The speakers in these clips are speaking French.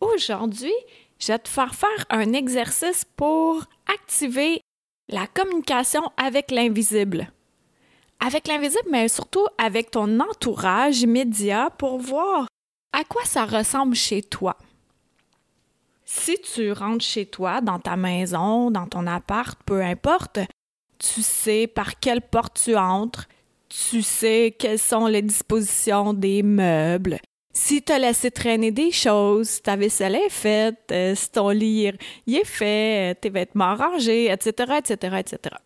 Aujourd'hui, je vais te faire faire un exercice pour activer la communication avec l'invisible. Avec l'invisible, mais surtout avec ton entourage immédiat pour voir à quoi ça ressemble chez toi. Si tu rentres chez toi, dans ta maison, dans ton appart, peu importe, tu sais par quelle porte tu entres, tu sais quelles sont les dispositions des meubles, si tu as laissé traîner des choses, si ta vaisselle est faite, euh, si ton lit est fait, euh, tes vêtements rangés, etc., etc., etc.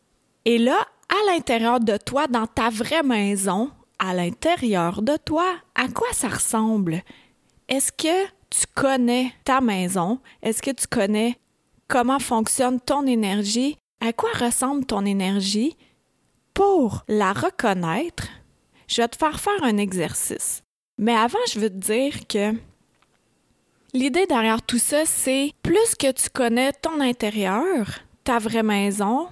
Et là, à l'intérieur de toi, dans ta vraie maison, à l'intérieur de toi, à quoi ça ressemble? Est-ce que tu connais ta maison? Est-ce que tu connais comment fonctionne ton énergie? À quoi ressemble ton énergie? Pour la reconnaître, je vais te faire faire un exercice. Mais avant, je veux te dire que l'idée derrière tout ça, c'est plus que tu connais ton intérieur, ta vraie maison,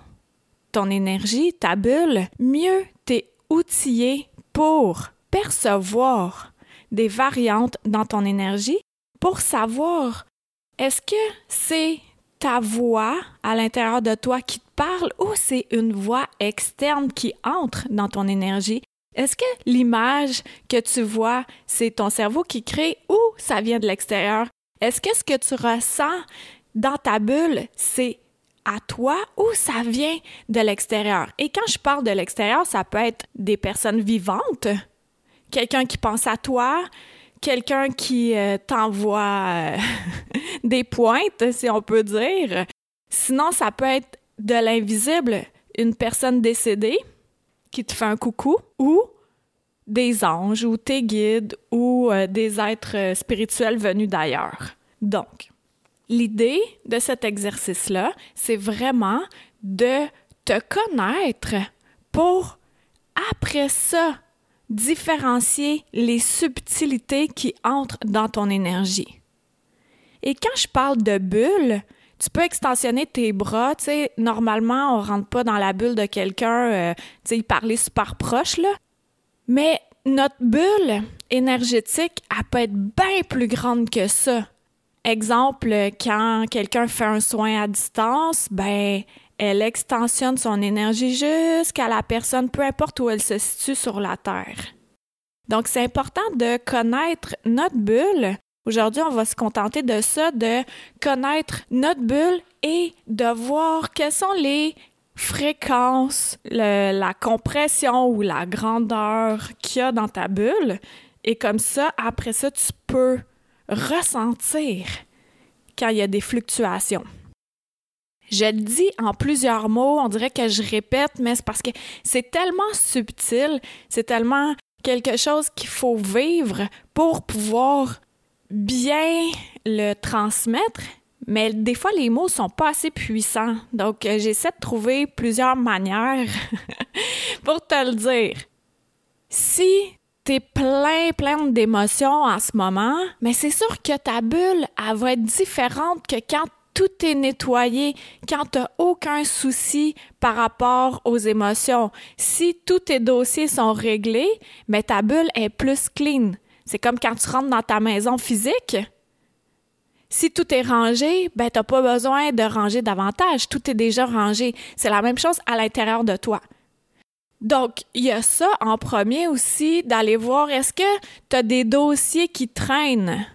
ton énergie, ta bulle, mieux t'es outillé pour percevoir des variantes dans ton énergie, pour savoir est-ce que c'est ta voix à l'intérieur de toi qui te parle ou c'est une voix externe qui entre dans ton énergie est-ce que l'image que tu vois, c'est ton cerveau qui crée ou ça vient de l'extérieur? Est-ce que ce que tu ressens dans ta bulle, c'est à toi ou ça vient de l'extérieur? Et quand je parle de l'extérieur, ça peut être des personnes vivantes, quelqu'un qui pense à toi, quelqu'un qui euh, t'envoie euh, des pointes, si on peut dire. Sinon, ça peut être de l'invisible, une personne décédée qui te fait un coucou ou des anges ou tes guides ou euh, des êtres euh, spirituels venus d'ailleurs. Donc, l'idée de cet exercice-là, c'est vraiment de te connaître pour, après ça, différencier les subtilités qui entrent dans ton énergie. Et quand je parle de bulle, tu peux extensionner tes bras, tu sais, normalement, on rentre pas dans la bulle de quelqu'un, euh, tu sais, parler super proche, là. Mais notre bulle énergétique, elle peut être bien plus grande que ça. Exemple, quand quelqu'un fait un soin à distance, ben, elle extensionne son énergie jusqu'à la personne, peu importe où elle se situe sur la Terre. Donc, c'est important de connaître notre bulle Aujourd'hui, on va se contenter de ça, de connaître notre bulle et de voir quelles sont les fréquences, la compression ou la grandeur qu'il y a dans ta bulle. Et comme ça, après ça, tu peux ressentir quand il y a des fluctuations. Je le dis en plusieurs mots, on dirait que je répète, mais c'est parce que c'est tellement subtil, c'est tellement quelque chose qu'il faut vivre pour pouvoir bien le transmettre, mais des fois les mots sont pas assez puissants. Donc euh, j'essaie de trouver plusieurs manières pour te le dire. Si t'es plein, plein d'émotions en ce moment, mais c'est sûr que ta bulle, elle va être différente que quand tout est nettoyé, quand t'as aucun souci par rapport aux émotions. Si tous tes dossiers sont réglés, mais ta bulle est plus clean. C'est comme quand tu rentres dans ta maison physique. Si tout est rangé, ben t'as pas besoin de ranger davantage. Tout est déjà rangé. C'est la même chose à l'intérieur de toi. Donc, il y a ça en premier aussi, d'aller voir est-ce que tu as des dossiers qui traînent?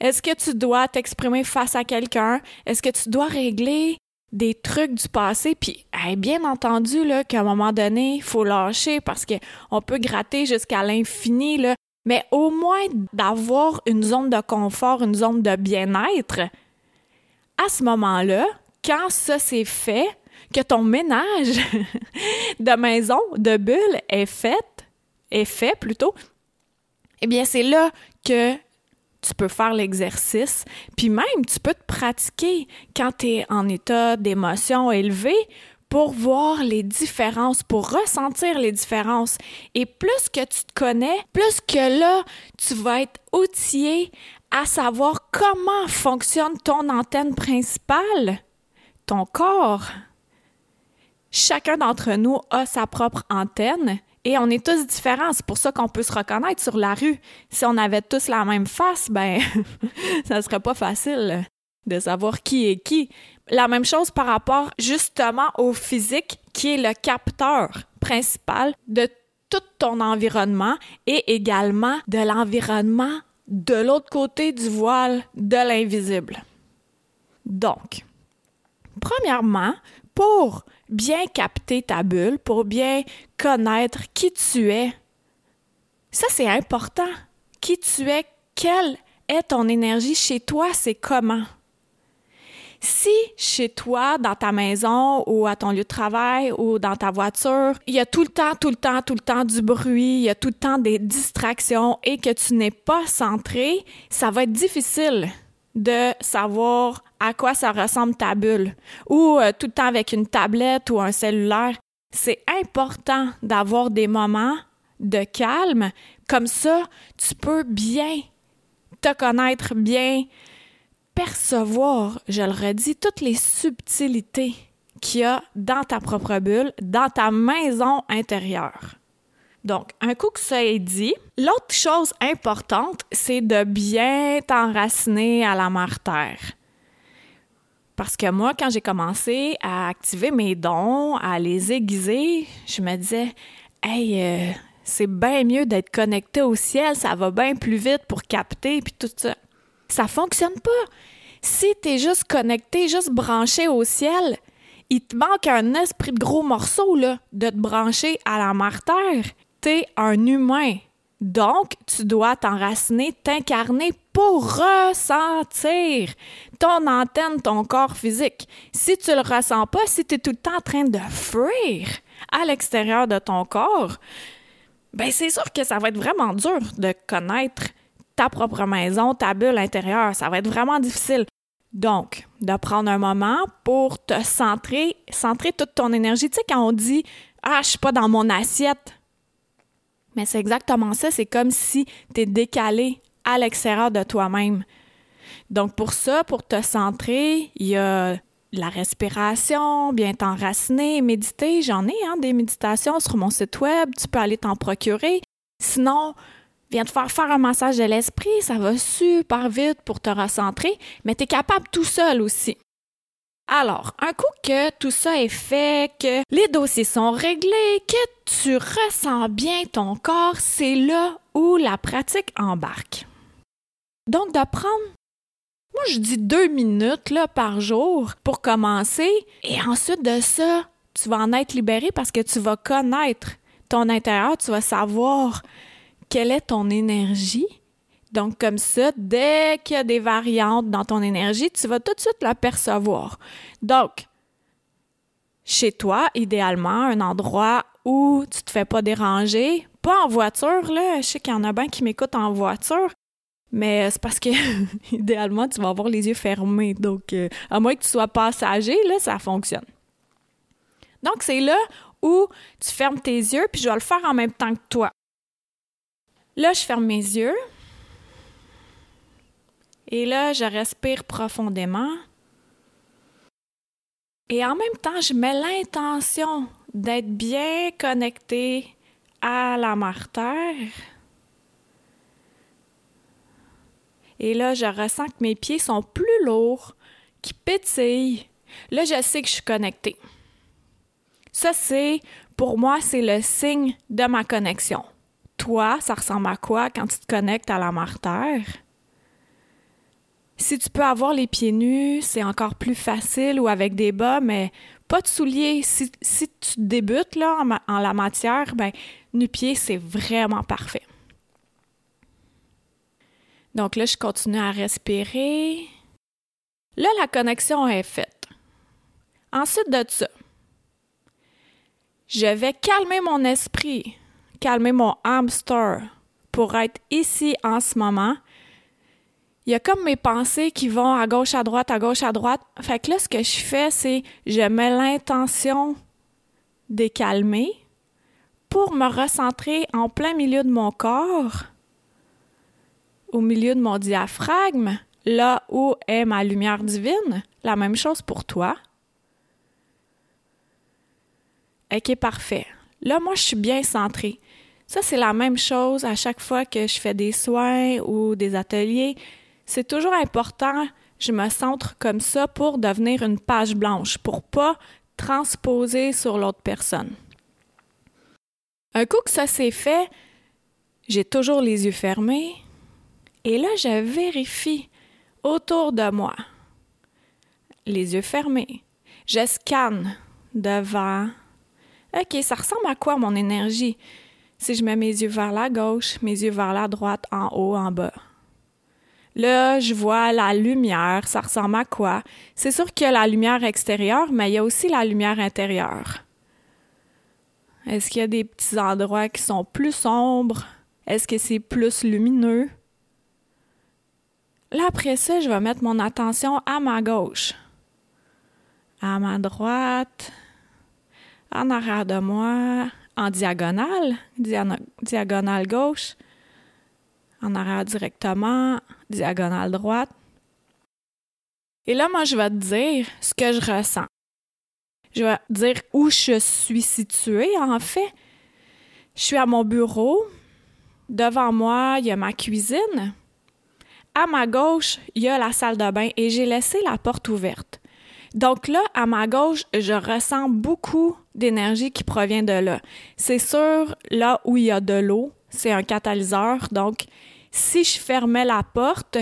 Est-ce que tu dois t'exprimer face à quelqu'un? Est-ce que tu dois régler des trucs du passé? Puis, bien entendu, là, qu'à un moment donné, il faut lâcher parce qu'on peut gratter jusqu'à l'infini, mais au moins d'avoir une zone de confort, une zone de bien-être, à ce moment-là, quand ça s'est fait, que ton ménage de maison, de bulle est fait, est fait plutôt, eh bien c'est là que tu peux faire l'exercice, puis même tu peux te pratiquer quand tu es en état d'émotion élevé pour voir les différences, pour ressentir les différences. Et plus que tu te connais, plus que là, tu vas être outillé à savoir comment fonctionne ton antenne principale, ton corps. Chacun d'entre nous a sa propre antenne et on est tous différents. C'est pour ça qu'on peut se reconnaître sur la rue. Si on avait tous la même face, ben, ça serait pas facile de savoir qui est qui. La même chose par rapport justement au physique qui est le capteur principal de tout ton environnement et également de l'environnement de l'autre côté du voile de l'invisible. Donc, premièrement, pour bien capter ta bulle, pour bien connaître qui tu es, ça c'est important. Qui tu es, quelle est ton énergie chez toi, c'est comment? Si chez toi, dans ta maison ou à ton lieu de travail ou dans ta voiture, il y a tout le temps, tout le temps, tout le temps du bruit, il y a tout le temps des distractions et que tu n'es pas centré, ça va être difficile de savoir à quoi ça ressemble ta bulle ou euh, tout le temps avec une tablette ou un cellulaire. C'est important d'avoir des moments de calme. Comme ça, tu peux bien te connaître, bien percevoir, je le redis, toutes les subtilités qu'il y a dans ta propre bulle, dans ta maison intérieure. Donc, un coup que ça est dit, l'autre chose importante, c'est de bien t'enraciner à la mère terre. Parce que moi, quand j'ai commencé à activer mes dons, à les aiguiser, je me disais, hey, euh, c'est bien mieux d'être connecté au ciel, ça va bien plus vite pour capter, puis tout ça. Ça fonctionne pas. Si tu es juste connecté, juste branché au ciel, il te manque un esprit de gros morceau là, de te brancher à la mère terre. T'es un humain. Donc, tu dois t'enraciner, t'incarner pour ressentir ton antenne, ton corps physique. Si tu le ressens pas, si tu es tout le temps en train de fuir à l'extérieur de ton corps, ben c'est sûr que ça va être vraiment dur de connaître ta propre maison, ta bulle intérieure. Ça va être vraiment difficile. Donc, de prendre un moment pour te centrer, centrer toute ton énergie. Tu sais, quand on dit Ah, je suis pas dans mon assiette, mais c'est exactement ça. C'est comme si tu es décalé à l'extérieur de toi-même. Donc, pour ça, pour te centrer, il y a la respiration, bien t'enraciner, méditer. J'en ai hein, des méditations sur mon site web. Tu peux aller t'en procurer. Sinon, viens te faire faire un massage de l'esprit, ça va super vite pour te recentrer, mais tu es capable tout seul aussi. Alors, un coup que tout ça est fait, que les dossiers sont réglés, que tu ressens bien ton corps, c'est là où la pratique embarque. Donc, de prendre, moi je dis deux minutes par jour pour commencer, et ensuite de ça, tu vas en être libéré parce que tu vas connaître ton intérieur, tu vas savoir quelle est ton énergie? Donc, comme ça, dès qu'il y a des variantes dans ton énergie, tu vas tout de suite l'apercevoir. Donc, chez toi, idéalement, un endroit où tu te fais pas déranger, pas en voiture, là. Je sais qu'il y en a bien qui m'écoutent en voiture, mais c'est parce que, idéalement, tu vas avoir les yeux fermés. Donc, euh, à moins que tu sois passager, là, ça fonctionne. Donc, c'est là où tu fermes tes yeux, puis je vais le faire en même temps que toi. Là, je ferme mes yeux. Et là, je respire profondément. Et en même temps, je mets l'intention d'être bien connecté à la mère terre. Et là, je ressens que mes pieds sont plus lourds, qui pétillent. Là, je sais que je suis connectée. Ça, c'est, pour moi, c'est le signe de ma connexion toi, ça ressemble à quoi quand tu te connectes à la mère? Si tu peux avoir les pieds nus, c'est encore plus facile ou avec des bas, mais pas de souliers. Si, tu débutes là, en, la matière, ben, nu-pied, c'est vraiment parfait. Donc là, je continue à respirer. Là, la connexion est faite. Ensuite de ça, je vais calmer mon esprit calmer mon hamster pour être ici en ce moment il y a comme mes pensées qui vont à gauche, à droite, à gauche, à droite. Fait que là, ce que je fais, c'est je mets l'intention de calmer pour me recentrer en plein milieu de mon corps, au milieu de mon diaphragme, là où est ma lumière divine. La même chose pour toi. OK, parfait. Là, moi, je suis bien centrée. Ça, c'est la même chose à chaque fois que je fais des soins ou des ateliers. C'est toujours important, je me centre comme ça pour devenir une page blanche, pour pas transposer sur l'autre personne. Un coup que ça s'est fait, j'ai toujours les yeux fermés et là, je vérifie autour de moi. Les yeux fermés. Je scanne devant. OK, ça ressemble à quoi mon énergie? Si je mets mes yeux vers la gauche, mes yeux vers la droite, en haut, en bas. Là, je vois la lumière, ça ressemble à quoi? C'est sûr qu'il y a la lumière extérieure, mais il y a aussi la lumière intérieure. Est-ce qu'il y a des petits endroits qui sont plus sombres? Est-ce que c'est plus lumineux? Là, après ça, je vais mettre mon attention à ma gauche, à ma droite, en arrière de moi, en diagonale, diagonale gauche, en arrière directement, diagonale droite. Et là, moi, je vais te dire ce que je ressens. Je vais te dire où je suis située, en fait. Je suis à mon bureau. Devant moi, il y a ma cuisine. À ma gauche, il y a la salle de bain et j'ai laissé la porte ouverte. Donc là, à ma gauche, je ressens beaucoup d'énergie qui provient de là. C'est sûr, là où il y a de l'eau, c'est un catalyseur. Donc, si je fermais la porte,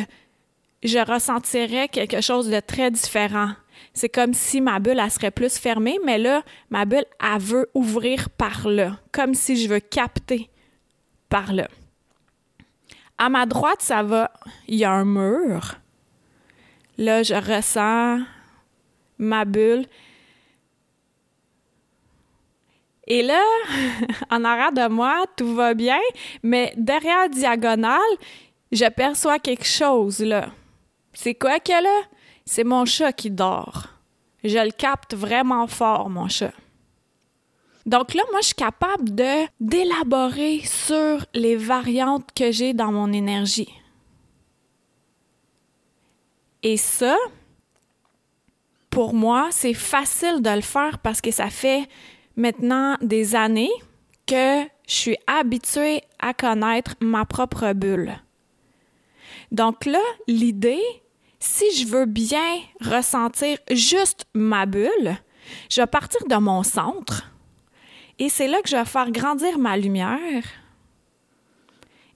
je ressentirais quelque chose de très différent. C'est comme si ma bulle, elle serait plus fermée, mais là, ma bulle, elle veut ouvrir par là, comme si je veux capter par là. À ma droite, ça va, il y a un mur. Là, je ressens ma bulle. Et là, en arrière de moi, tout va bien, mais derrière diagonale, je perçois quelque chose là. C'est quoi que là? C'est mon chat qui dort. Je le capte vraiment fort, mon chat. Donc là, moi, je suis capable de d'élaborer sur les variantes que j'ai dans mon énergie. Et ça, pour moi, c'est facile de le faire parce que ça fait maintenant des années que je suis habituée à connaître ma propre bulle. Donc là, l'idée, si je veux bien ressentir juste ma bulle, je vais partir de mon centre et c'est là que je vais faire grandir ma lumière.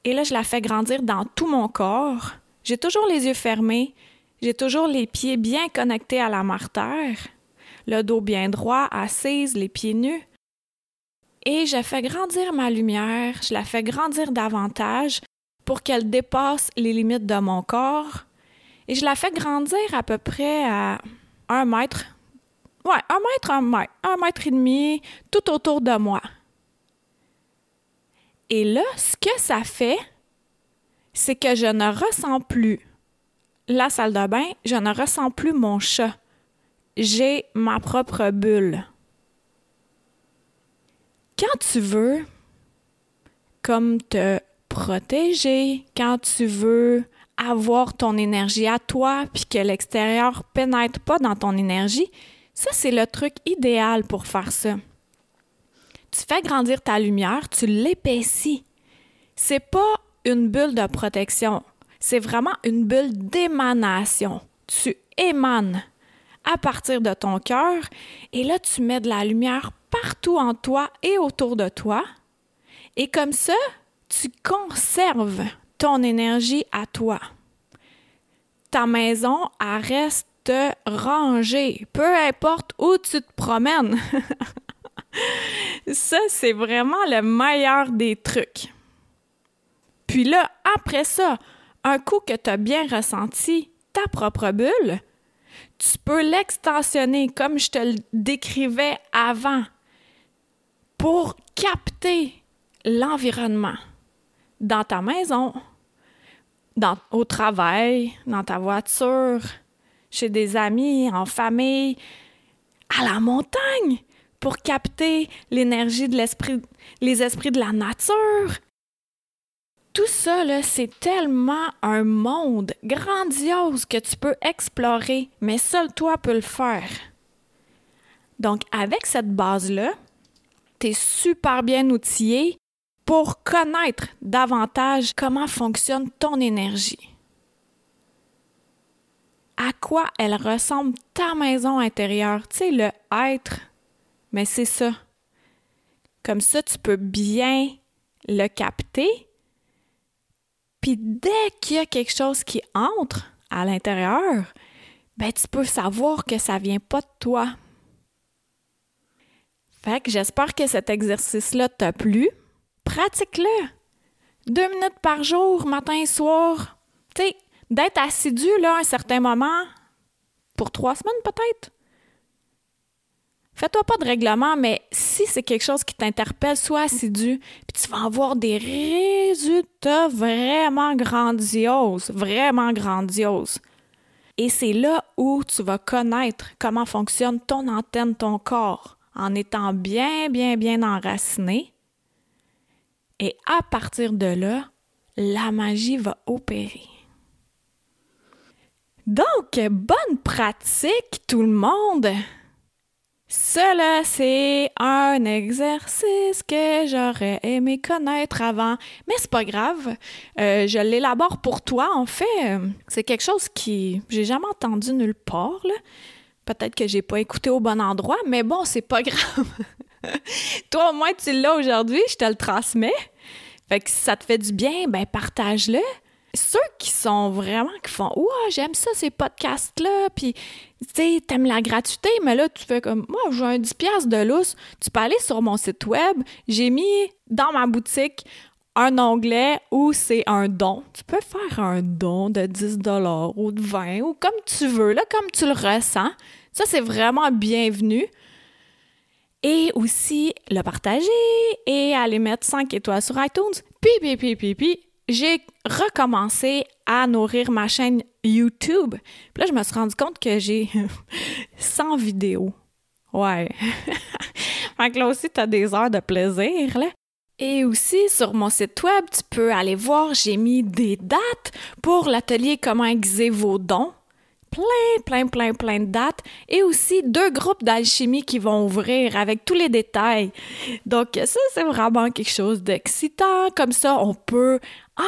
Et là, je la fais grandir dans tout mon corps. J'ai toujours les yeux fermés, j'ai toujours les pieds bien connectés à la martère, le dos bien droit, assise, les pieds nus. Et je fais grandir ma lumière, je la fais grandir davantage pour qu'elle dépasse les limites de mon corps. Et je la fais grandir à peu près à un mètre. Ouais, un mètre, un mètre, un mètre et demi, tout autour de moi. Et là, ce que ça fait, c'est que je ne ressens plus la salle de bain, je ne ressens plus mon chat. J'ai ma propre bulle. Quand tu veux, comme te protéger, quand tu veux avoir ton énergie à toi, puis que l'extérieur pénètre pas dans ton énergie, ça, c'est le truc idéal pour faire ça. Tu fais grandir ta lumière, tu l'épaissis. C'est pas une bulle de protection c'est vraiment une bulle d'émanation. Tu émanes à partir de ton cœur et là, tu mets de la lumière partout en toi et autour de toi. Et comme ça, tu conserves ton énergie à toi. Ta maison, reste rangée, peu importe où tu te promènes. ça, c'est vraiment le meilleur des trucs. Puis là, après ça, un coup que tu as bien ressenti ta propre bulle, tu peux l'extensionner comme je te le décrivais avant pour capter l'environnement dans ta maison, dans, au travail, dans ta voiture, chez des amis, en famille, à la montagne pour capter l'énergie de l'esprit, les esprits de la nature. Tout ça, c'est tellement un monde grandiose que tu peux explorer, mais seul toi peux le faire. Donc, avec cette base-là, tu es super bien outillé pour connaître davantage comment fonctionne ton énergie. À quoi elle ressemble ta maison intérieure, tu sais, le être, mais c'est ça. Comme ça, tu peux bien le capter. Puis dès qu'il y a quelque chose qui entre à l'intérieur, ben tu peux savoir que ça vient pas de toi. Fait que j'espère que cet exercice-là t'a plu. Pratique-le. Deux minutes par jour, matin et soir. Tu sais, d'être assidu là à un certain moment, pour trois semaines peut-être. Fais-toi pas de règlement, mais si c'est quelque chose qui t'interpelle, sois assidu, puis tu vas avoir des résultats vraiment grandioses, vraiment grandioses. Et c'est là où tu vas connaître comment fonctionne ton antenne, ton corps, en étant bien, bien, bien enraciné. Et à partir de là, la magie va opérer. Donc, bonne pratique tout le monde! Cela, c'est un exercice que j'aurais aimé connaître avant, mais c'est pas grave. Euh, je l'élabore pour toi, en fait. C'est quelque chose qui j'ai jamais entendu nulle part. Peut-être que j'ai pas écouté au bon endroit, mais bon, c'est pas grave. toi, au moins, tu l'as aujourd'hui, je te le transmets. Fait que si ça te fait du bien, ben partage-le ceux qui sont vraiment, qui font Ouais, j'aime ça, ces podcasts-là, puis tu sais, t'aimes la gratuité, mais là, tu fais comme Moi, j'ai un 10$ de lousse, tu peux aller sur mon site web, j'ai mis dans ma boutique un onglet où c'est un don. Tu peux faire un don de 10 ou de 20 ou comme tu veux, là, comme tu le ressens. Ça, c'est vraiment bienvenu. Et aussi le partager et aller mettre 5 étoiles sur iTunes. Puis, puis, puis, j'ai recommencé à nourrir ma chaîne YouTube. Puis là, je me suis rendu compte que j'ai 100 vidéos. Ouais. fait que là aussi, tu as des heures de plaisir, là. Et aussi, sur mon site web, tu peux aller voir, j'ai mis des dates pour l'atelier Comment aiguiser vos dons plein, plein, plein, plein de dates et aussi deux groupes d'alchimie qui vont ouvrir avec tous les détails. Donc ça, c'est vraiment quelque chose d'excitant. Comme ça, on peut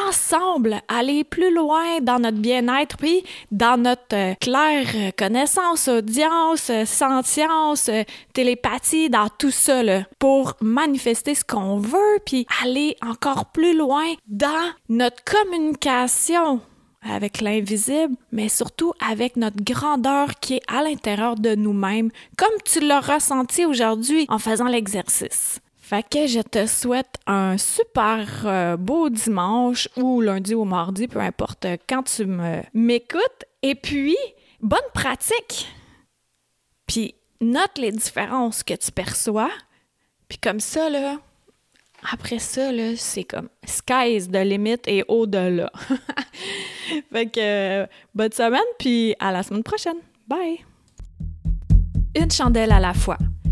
ensemble aller plus loin dans notre bien-être puis dans notre euh, claire connaissance, audience, sentience, télépathie, dans tout ça là, pour manifester ce qu'on veut puis aller encore plus loin dans notre communication avec l'invisible, mais surtout avec notre grandeur qui est à l'intérieur de nous-mêmes, comme tu l'as ressenti aujourd'hui en faisant l'exercice. Fait que je te souhaite un super euh, beau dimanche ou lundi ou mardi, peu importe quand tu m'écoutes. Et puis, bonne pratique! Puis, note les différences que tu perçois. Puis comme ça, là, après ça, là, c'est comme sky is the limit et au-delà. fait que euh, bonne semaine, puis à la semaine prochaine. Bye! Une chandelle à la fois.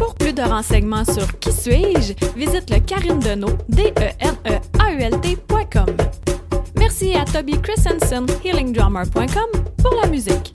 Pour plus de renseignements sur Qui suis-je, visite le Karine Deneau, d e n e a u l Merci à Toby Christensen, healingdrummer.com, pour la musique.